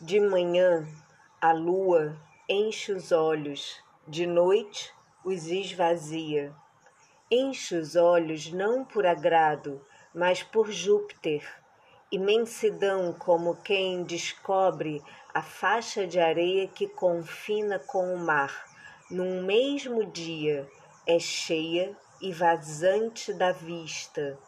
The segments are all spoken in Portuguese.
De manhã, a lua enche os olhos, de noite os esvazia. Enche os olhos não por agrado, mas por Júpiter, imensidão como quem descobre a faixa de areia que confina com o mar. Num mesmo dia é cheia e vazante da vista.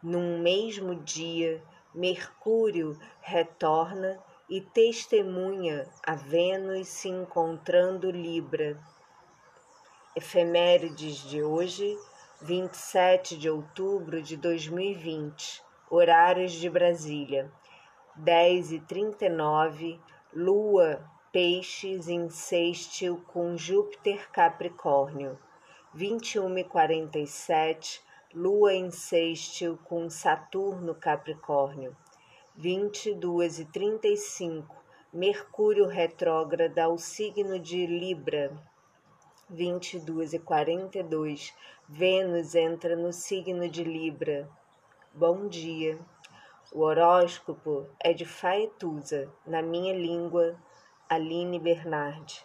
Num mesmo dia, Mercúrio retorna e testemunha a Vênus se encontrando Libra. Efemérides de hoje, 27 de outubro de 2020, horários de Brasília, 10 e 39, Lua, Peixes em sextil com Júpiter Capricórnio, 21 e 47, Lua em sextil com Saturno Capricórnio, 22 e 35, Mercúrio retrógrado ao signo de Libra. 22 e 42, Vênus entra no signo de Libra. Bom dia. O horóscopo é de Faetusa, na minha língua, Aline Bernardi.